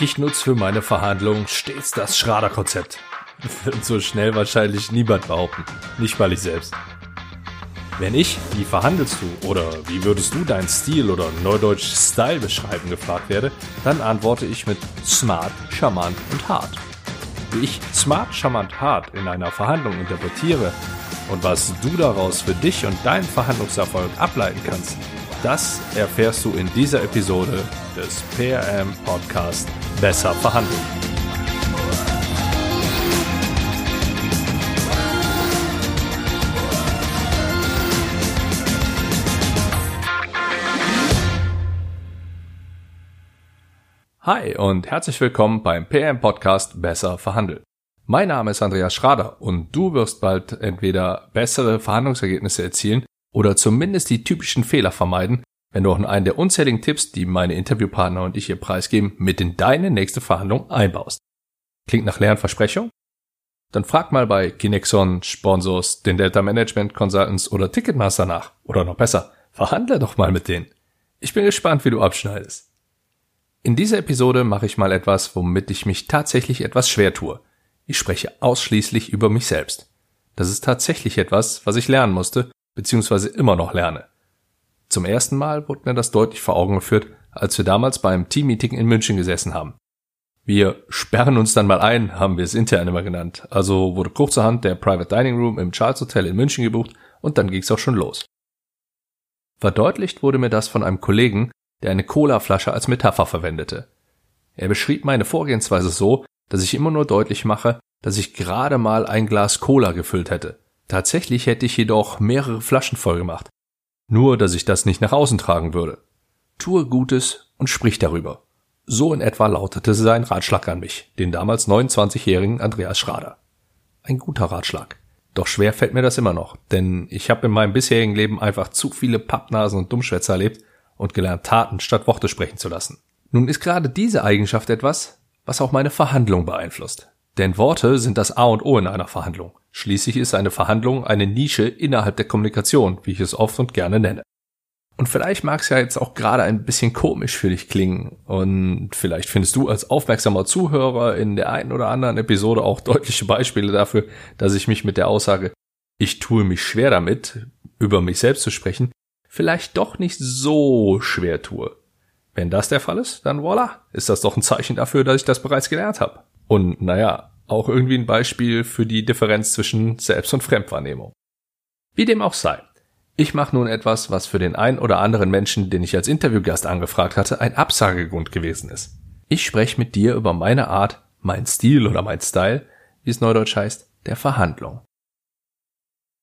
Ich nutze für meine Verhandlungen stets das Schrader-Konzept. Wird so schnell wahrscheinlich niemand behaupten. Nicht mal ich selbst. Wenn ich, wie verhandelst du oder wie würdest du deinen Stil oder neudeutsch Style beschreiben gefragt werde, dann antworte ich mit smart, charmant und hart. Wie ich smart, charmant, hart in einer Verhandlung interpretiere und was du daraus für dich und deinen Verhandlungserfolg ableiten kannst, das erfährst du in dieser Episode des PRM Podcast Besser verhandeln. Hi und herzlich willkommen beim PM Podcast Besser verhandeln. Mein Name ist Andreas Schrader und du wirst bald entweder bessere Verhandlungsergebnisse erzielen oder zumindest die typischen Fehler vermeiden, wenn du auch einen der unzähligen Tipps, die meine Interviewpartner und ich hier preisgeben, mit in deine nächste Verhandlung einbaust. Klingt nach leeren Versprechung? Dann frag mal bei Kinexon, Sponsors, den Delta Management Consultants oder Ticketmaster nach. Oder noch besser, verhandle doch mal mit denen. Ich bin gespannt, wie du abschneidest. In dieser Episode mache ich mal etwas, womit ich mich tatsächlich etwas schwer tue. Ich spreche ausschließlich über mich selbst. Das ist tatsächlich etwas, was ich lernen musste, beziehungsweise immer noch lerne. Zum ersten Mal wurde mir das deutlich vor Augen geführt, als wir damals beim Teammeeting in München gesessen haben. Wir sperren uns dann mal ein, haben wir es intern immer genannt. Also wurde kurzerhand der Private Dining Room im Charles Hotel in München gebucht und dann ging's auch schon los. Verdeutlicht wurde mir das von einem Kollegen, der eine Colaflasche als Metapher verwendete. Er beschrieb meine Vorgehensweise so, dass ich immer nur deutlich mache, dass ich gerade mal ein Glas Cola gefüllt hätte. Tatsächlich hätte ich jedoch mehrere Flaschen voll gemacht. Nur, dass ich das nicht nach außen tragen würde. Tue Gutes und sprich darüber. So in etwa lautete sein Ratschlag an mich, den damals 29-jährigen Andreas Schrader. Ein guter Ratschlag. Doch schwer fällt mir das immer noch, denn ich habe in meinem bisherigen Leben einfach zu viele Pappnasen und Dummschwätzer erlebt und gelernt, Taten statt Worte sprechen zu lassen. Nun ist gerade diese Eigenschaft etwas, was auch meine Verhandlung beeinflusst. Denn Worte sind das A und O in einer Verhandlung. Schließlich ist eine Verhandlung eine Nische innerhalb der Kommunikation, wie ich es oft und gerne nenne. Und vielleicht mag es ja jetzt auch gerade ein bisschen komisch für dich klingen. Und vielleicht findest du als aufmerksamer Zuhörer in der einen oder anderen Episode auch deutliche Beispiele dafür, dass ich mich mit der Aussage, ich tue mich schwer damit, über mich selbst zu sprechen, vielleicht doch nicht so schwer tue. Wenn das der Fall ist, dann voilà, ist das doch ein Zeichen dafür, dass ich das bereits gelernt habe. Und naja, auch irgendwie ein Beispiel für die Differenz zwischen Selbst- und Fremdwahrnehmung. Wie dem auch sei. Ich mache nun etwas, was für den ein oder anderen Menschen, den ich als Interviewgast angefragt hatte, ein Absagegrund gewesen ist. Ich spreche mit dir über meine Art, mein Stil oder mein Style, wie es neudeutsch heißt, der Verhandlung.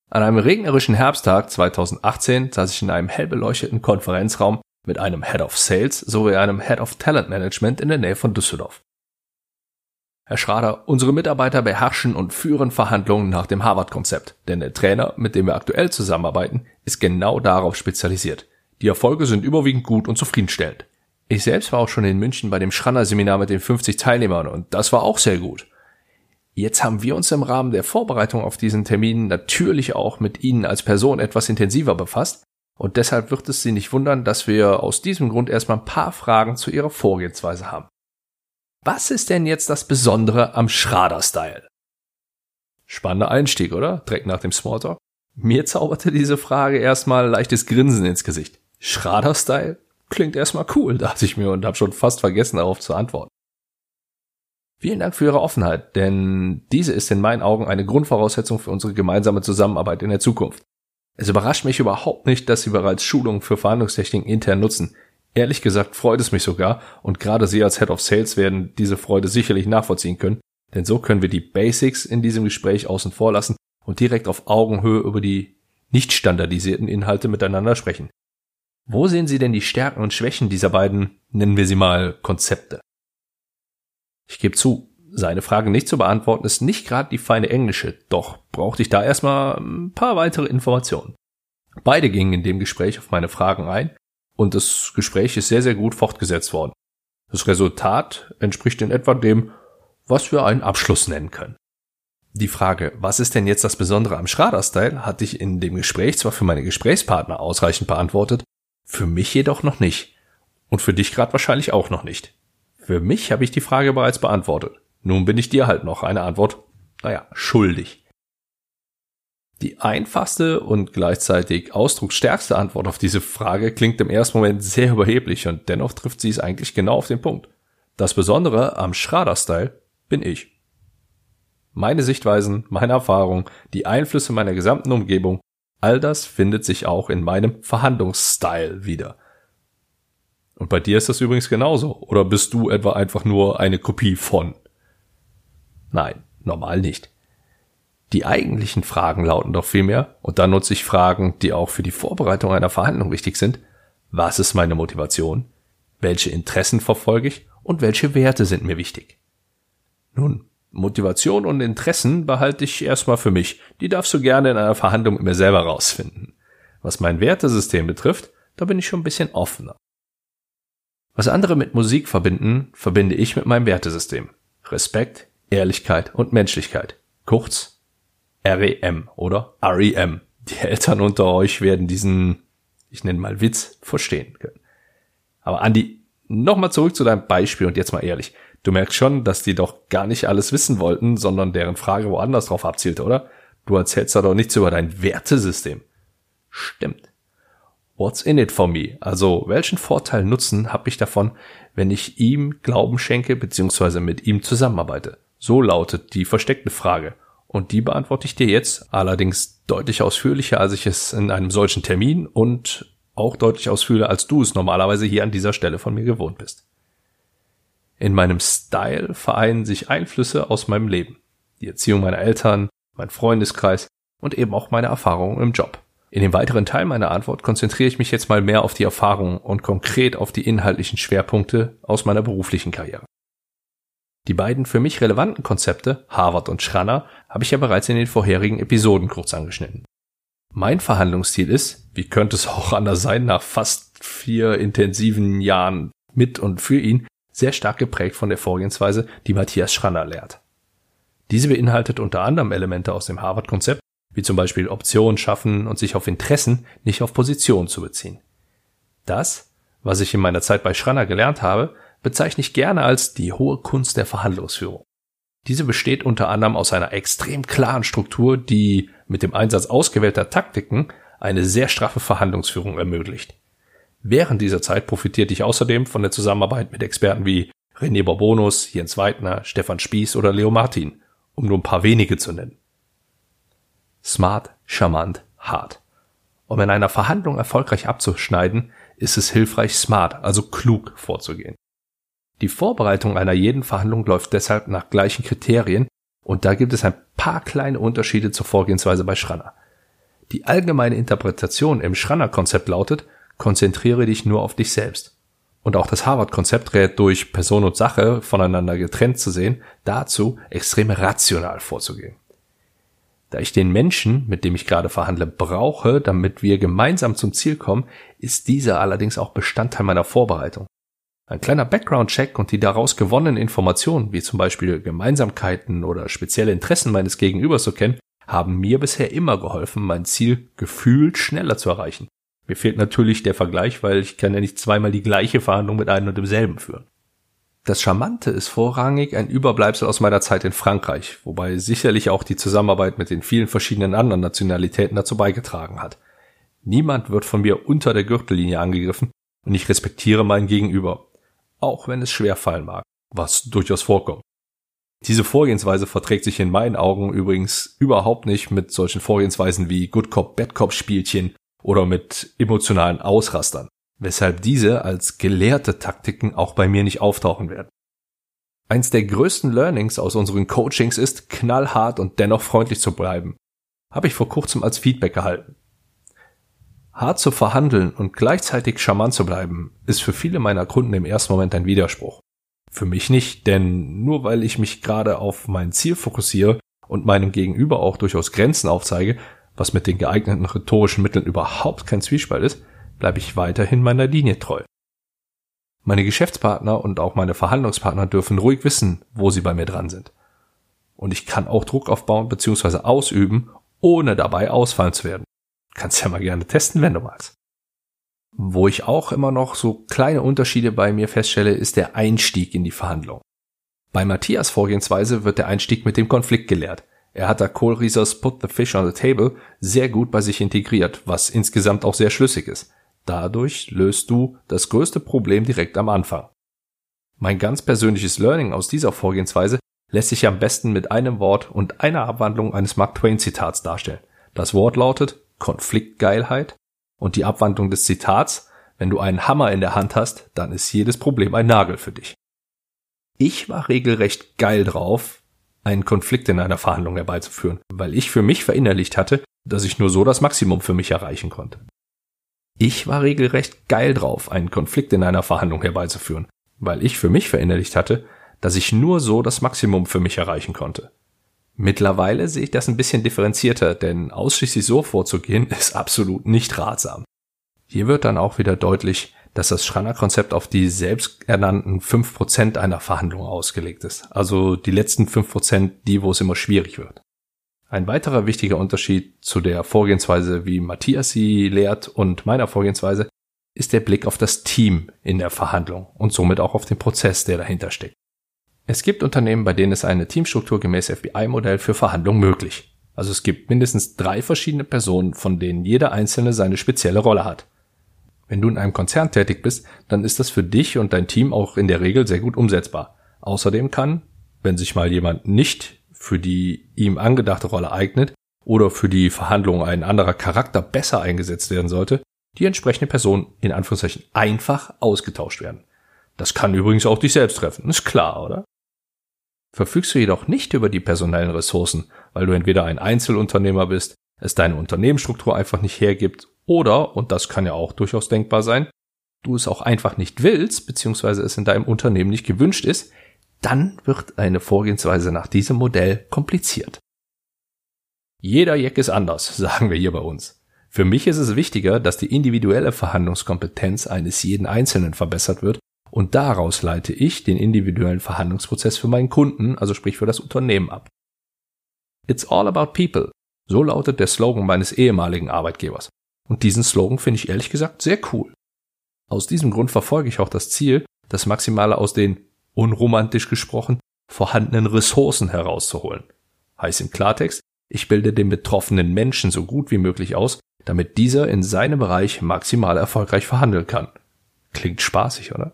An einem regnerischen Herbsttag 2018 saß ich in einem hell beleuchteten Konferenzraum mit einem Head of Sales sowie einem Head of Talent Management in der Nähe von Düsseldorf. Herr Schrader, unsere Mitarbeiter beherrschen und führen Verhandlungen nach dem Harvard-Konzept, denn der Trainer, mit dem wir aktuell zusammenarbeiten, ist genau darauf spezialisiert. Die Erfolge sind überwiegend gut und zufriedenstellend. Ich selbst war auch schon in München bei dem Schranner-Seminar mit den 50 Teilnehmern und das war auch sehr gut. Jetzt haben wir uns im Rahmen der Vorbereitung auf diesen Termin natürlich auch mit Ihnen als Person etwas intensiver befasst und deshalb wird es Sie nicht wundern, dass wir aus diesem Grund erstmal ein paar Fragen zu Ihrer Vorgehensweise haben. Was ist denn jetzt das Besondere am Schrader-Style? Spannender Einstieg, oder? Direkt nach dem Smalltalk. Mir zauberte diese Frage erstmal leichtes Grinsen ins Gesicht. Schrader-Style? Klingt erstmal cool, dachte ich mir und habe schon fast vergessen, darauf zu antworten. Vielen Dank für Ihre Offenheit, denn diese ist in meinen Augen eine Grundvoraussetzung für unsere gemeinsame Zusammenarbeit in der Zukunft. Es überrascht mich überhaupt nicht, dass Sie bereits Schulungen für Verhandlungstechniken intern nutzen. Ehrlich gesagt freut es mich sogar und gerade Sie als Head of Sales werden diese Freude sicherlich nachvollziehen können, denn so können wir die Basics in diesem Gespräch außen vor lassen und direkt auf Augenhöhe über die nicht standardisierten Inhalte miteinander sprechen. Wo sehen Sie denn die Stärken und Schwächen dieser beiden, nennen wir sie mal, Konzepte? Ich gebe zu, seine Frage nicht zu beantworten ist nicht gerade die feine englische, doch brauchte ich da erstmal ein paar weitere Informationen. Beide gingen in dem Gespräch auf meine Fragen ein und das Gespräch ist sehr, sehr gut fortgesetzt worden. Das Resultat entspricht in etwa dem, was wir einen Abschluss nennen können. Die Frage, was ist denn jetzt das Besondere am Schrader-Style, hatte ich in dem Gespräch zwar für meine Gesprächspartner ausreichend beantwortet, für mich jedoch noch nicht. Und für dich gerade wahrscheinlich auch noch nicht. Für mich habe ich die Frage bereits beantwortet. Nun bin ich dir halt noch eine Antwort, naja, schuldig. Die einfachste und gleichzeitig ausdrucksstärkste Antwort auf diese Frage klingt im ersten Moment sehr überheblich und dennoch trifft sie es eigentlich genau auf den Punkt. Das Besondere am Schrader-Style bin ich. Meine Sichtweisen, meine Erfahrungen, die Einflüsse meiner gesamten Umgebung, all das findet sich auch in meinem Verhandlungsstyle wieder. Und bei dir ist das übrigens genauso. Oder bist du etwa einfach nur eine Kopie von? Nein, normal nicht. Die eigentlichen Fragen lauten doch vielmehr, und da nutze ich Fragen, die auch für die Vorbereitung einer Verhandlung wichtig sind. Was ist meine Motivation? Welche Interessen verfolge ich? Und welche Werte sind mir wichtig? Nun, Motivation und Interessen behalte ich erstmal für mich. Die darfst du gerne in einer Verhandlung mit mir selber rausfinden. Was mein Wertesystem betrifft, da bin ich schon ein bisschen offener. Was andere mit Musik verbinden, verbinde ich mit meinem Wertesystem. Respekt, Ehrlichkeit und Menschlichkeit. Kurz REM oder REM. Die Eltern unter euch werden diesen, ich nenne mal Witz, verstehen können. Aber Andi, nochmal zurück zu deinem Beispiel und jetzt mal ehrlich. Du merkst schon, dass die doch gar nicht alles wissen wollten, sondern deren Frage woanders drauf abzielte, oder? Du erzählst da doch nichts über dein Wertesystem. Stimmt. What's in it for me? Also, welchen Vorteil Nutzen habe ich davon, wenn ich ihm Glauben schenke bzw. mit ihm zusammenarbeite? So lautet die versteckte Frage. Und die beantworte ich dir jetzt, allerdings deutlich ausführlicher, als ich es in einem solchen Termin und auch deutlich ausführlicher, als du es normalerweise hier an dieser Stelle von mir gewohnt bist. In meinem Style vereinen sich Einflüsse aus meinem Leben. Die Erziehung meiner Eltern, mein Freundeskreis und eben auch meine Erfahrungen im Job. In dem weiteren Teil meiner Antwort konzentriere ich mich jetzt mal mehr auf die Erfahrungen und konkret auf die inhaltlichen Schwerpunkte aus meiner beruflichen Karriere. Die beiden für mich relevanten Konzepte, Harvard und Schranner, habe ich ja bereits in den vorherigen Episoden kurz angeschnitten. Mein Verhandlungsstil ist, wie könnte es auch anders sein, nach fast vier intensiven Jahren mit und für ihn, sehr stark geprägt von der Vorgehensweise, die Matthias Schranner lehrt. Diese beinhaltet unter anderem Elemente aus dem Harvard-Konzept, wie zum Beispiel Optionen schaffen und sich auf Interessen, nicht auf Positionen zu beziehen. Das, was ich in meiner Zeit bei Schranner gelernt habe, bezeichne ich gerne als die hohe Kunst der Verhandlungsführung. Diese besteht unter anderem aus einer extrem klaren Struktur, die mit dem Einsatz ausgewählter Taktiken eine sehr straffe Verhandlungsführung ermöglicht. Während dieser Zeit profitierte ich außerdem von der Zusammenarbeit mit Experten wie René Bourbonus, Jens Weidner, Stefan Spieß oder Leo Martin, um nur ein paar wenige zu nennen. Smart, charmant, hart. Um in einer Verhandlung erfolgreich abzuschneiden, ist es hilfreich, smart, also klug vorzugehen. Die Vorbereitung einer jeden Verhandlung läuft deshalb nach gleichen Kriterien und da gibt es ein paar kleine Unterschiede zur Vorgehensweise bei Schranner. Die allgemeine Interpretation im Schranner-Konzept lautet, konzentriere dich nur auf dich selbst. Und auch das Harvard-Konzept rät durch Person und Sache voneinander getrennt zu sehen, dazu extrem rational vorzugehen. Da ich den Menschen, mit dem ich gerade verhandle, brauche, damit wir gemeinsam zum Ziel kommen, ist dieser allerdings auch Bestandteil meiner Vorbereitung. Ein kleiner Background-Check und die daraus gewonnenen Informationen, wie zum Beispiel Gemeinsamkeiten oder spezielle Interessen meines Gegenübers zu kennen, haben mir bisher immer geholfen, mein Ziel gefühlt schneller zu erreichen. Mir fehlt natürlich der Vergleich, weil ich kann ja nicht zweimal die gleiche Verhandlung mit einem und demselben führen. Das Charmante ist vorrangig ein Überbleibsel aus meiner Zeit in Frankreich, wobei sicherlich auch die Zusammenarbeit mit den vielen verschiedenen anderen Nationalitäten dazu beigetragen hat. Niemand wird von mir unter der Gürtellinie angegriffen und ich respektiere mein Gegenüber auch wenn es schwer fallen mag, was durchaus vorkommt. Diese Vorgehensweise verträgt sich in meinen Augen übrigens überhaupt nicht mit solchen Vorgehensweisen wie Good Cop, Bad Cop Spielchen oder mit emotionalen Ausrastern, weshalb diese als gelehrte Taktiken auch bei mir nicht auftauchen werden. Eins der größten Learnings aus unseren Coachings ist, knallhart und dennoch freundlich zu bleiben. Habe ich vor kurzem als Feedback erhalten. Hart zu verhandeln und gleichzeitig charmant zu bleiben, ist für viele meiner Kunden im ersten Moment ein Widerspruch. Für mich nicht, denn nur weil ich mich gerade auf mein Ziel fokussiere und meinem Gegenüber auch durchaus Grenzen aufzeige, was mit den geeigneten rhetorischen Mitteln überhaupt kein Zwiespalt ist, bleibe ich weiterhin meiner Linie treu. Meine Geschäftspartner und auch meine Verhandlungspartner dürfen ruhig wissen, wo sie bei mir dran sind. Und ich kann auch Druck aufbauen bzw. ausüben, ohne dabei ausfallen zu werden. Kannst ja mal gerne testen, wenn du magst. Wo ich auch immer noch so kleine Unterschiede bei mir feststelle, ist der Einstieg in die Verhandlung. Bei Matthias Vorgehensweise wird der Einstieg mit dem Konflikt gelehrt. Er hat da Kohlriesers Put the Fish on the Table sehr gut bei sich integriert, was insgesamt auch sehr schlüssig ist. Dadurch löst du das größte Problem direkt am Anfang. Mein ganz persönliches Learning aus dieser Vorgehensweise lässt sich am besten mit einem Wort und einer Abwandlung eines Mark Twain Zitats darstellen. Das Wort lautet Konfliktgeilheit und die Abwandlung des Zitats, wenn du einen Hammer in der Hand hast, dann ist jedes Problem ein Nagel für dich. Ich war regelrecht geil drauf, einen Konflikt in einer Verhandlung herbeizuführen, weil ich für mich verinnerlicht hatte, dass ich nur so das Maximum für mich erreichen konnte. Ich war regelrecht geil drauf, einen Konflikt in einer Verhandlung herbeizuführen, weil ich für mich verinnerlicht hatte, dass ich nur so das Maximum für mich erreichen konnte. Mittlerweile sehe ich das ein bisschen differenzierter, denn ausschließlich so vorzugehen ist absolut nicht ratsam. Hier wird dann auch wieder deutlich, dass das Schranner-Konzept auf die selbsternannten 5% einer Verhandlung ausgelegt ist. Also die letzten 5%, die, wo es immer schwierig wird. Ein weiterer wichtiger Unterschied zu der Vorgehensweise, wie Matthias sie lehrt und meiner Vorgehensweise, ist der Blick auf das Team in der Verhandlung und somit auch auf den Prozess, der dahinter steckt. Es gibt Unternehmen, bei denen ist eine Teamstruktur gemäß FBI-Modell für Verhandlungen möglich. Also es gibt mindestens drei verschiedene Personen, von denen jeder einzelne seine spezielle Rolle hat. Wenn du in einem Konzern tätig bist, dann ist das für dich und dein Team auch in der Regel sehr gut umsetzbar. Außerdem kann, wenn sich mal jemand nicht für die ihm angedachte Rolle eignet oder für die Verhandlung ein anderer Charakter besser eingesetzt werden sollte, die entsprechende Person in Anführungszeichen einfach ausgetauscht werden. Das kann übrigens auch dich selbst treffen, ist klar, oder? Verfügst du jedoch nicht über die personellen Ressourcen, weil du entweder ein Einzelunternehmer bist, es deine Unternehmensstruktur einfach nicht hergibt oder, und das kann ja auch durchaus denkbar sein, du es auch einfach nicht willst, beziehungsweise es in deinem Unternehmen nicht gewünscht ist, dann wird eine Vorgehensweise nach diesem Modell kompliziert. Jeder Jack ist anders, sagen wir hier bei uns. Für mich ist es wichtiger, dass die individuelle Verhandlungskompetenz eines jeden Einzelnen verbessert wird und daraus leite ich den individuellen Verhandlungsprozess für meinen Kunden, also sprich für das Unternehmen ab. It's all about people. So lautet der Slogan meines ehemaligen Arbeitgebers. Und diesen Slogan finde ich ehrlich gesagt sehr cool. Aus diesem Grund verfolge ich auch das Ziel, das Maximale aus den, unromantisch gesprochen, vorhandenen Ressourcen herauszuholen. Heißt im Klartext, ich bilde den betroffenen Menschen so gut wie möglich aus, damit dieser in seinem Bereich maximal erfolgreich verhandeln kann. Klingt spaßig, oder?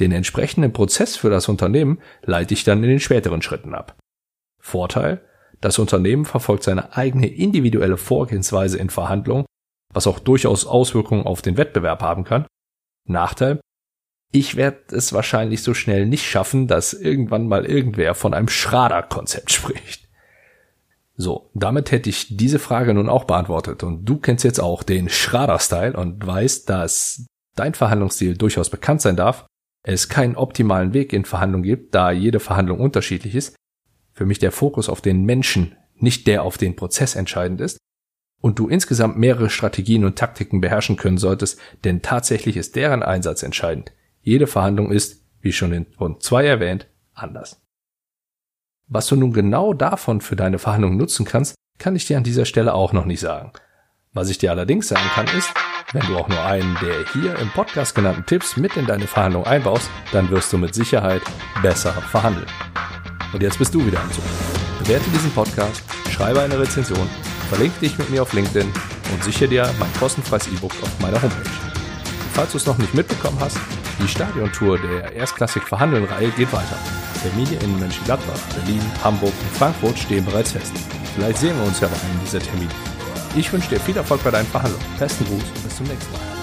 Den entsprechenden Prozess für das Unternehmen leite ich dann in den späteren Schritten ab. Vorteil, das Unternehmen verfolgt seine eigene individuelle Vorgehensweise in Verhandlungen, was auch durchaus Auswirkungen auf den Wettbewerb haben kann. Nachteil, ich werde es wahrscheinlich so schnell nicht schaffen, dass irgendwann mal irgendwer von einem Schrader-Konzept spricht. So, damit hätte ich diese Frage nun auch beantwortet und du kennst jetzt auch den Schrader-Style und weißt, dass dein Verhandlungsstil durchaus bekannt sein darf, es keinen optimalen Weg in Verhandlungen gibt, da jede Verhandlung unterschiedlich ist, für mich der Fokus auf den Menschen, nicht der auf den Prozess entscheidend ist, und du insgesamt mehrere Strategien und Taktiken beherrschen können solltest, denn tatsächlich ist deren Einsatz entscheidend. Jede Verhandlung ist, wie schon in Punkt 2 erwähnt, anders. Was du nun genau davon für deine Verhandlung nutzen kannst, kann ich dir an dieser Stelle auch noch nicht sagen. Was ich dir allerdings sagen kann ist, wenn du auch nur einen der hier im Podcast genannten Tipps mit in deine Verhandlung einbaust, dann wirst du mit Sicherheit besser verhandeln. Und jetzt bist du wieder am Zug. Bewerte diesen Podcast, schreibe eine Rezension, verlinke dich mit mir auf LinkedIn und sichere dir mein kostenfreies E-Book auf meiner Homepage. Falls du es noch nicht mitbekommen hast, die Stadiontour der Erstklassik Verhandeln-Reihe geht weiter. Termine in Mönchengladbach, Berlin, Hamburg und Frankfurt stehen bereits fest. Vielleicht sehen wir uns ja bei einem dieser Termine. Ich wünsche dir viel Erfolg bei deinen Verhandlungen. Besten Gruß und bis zum nächsten Mal.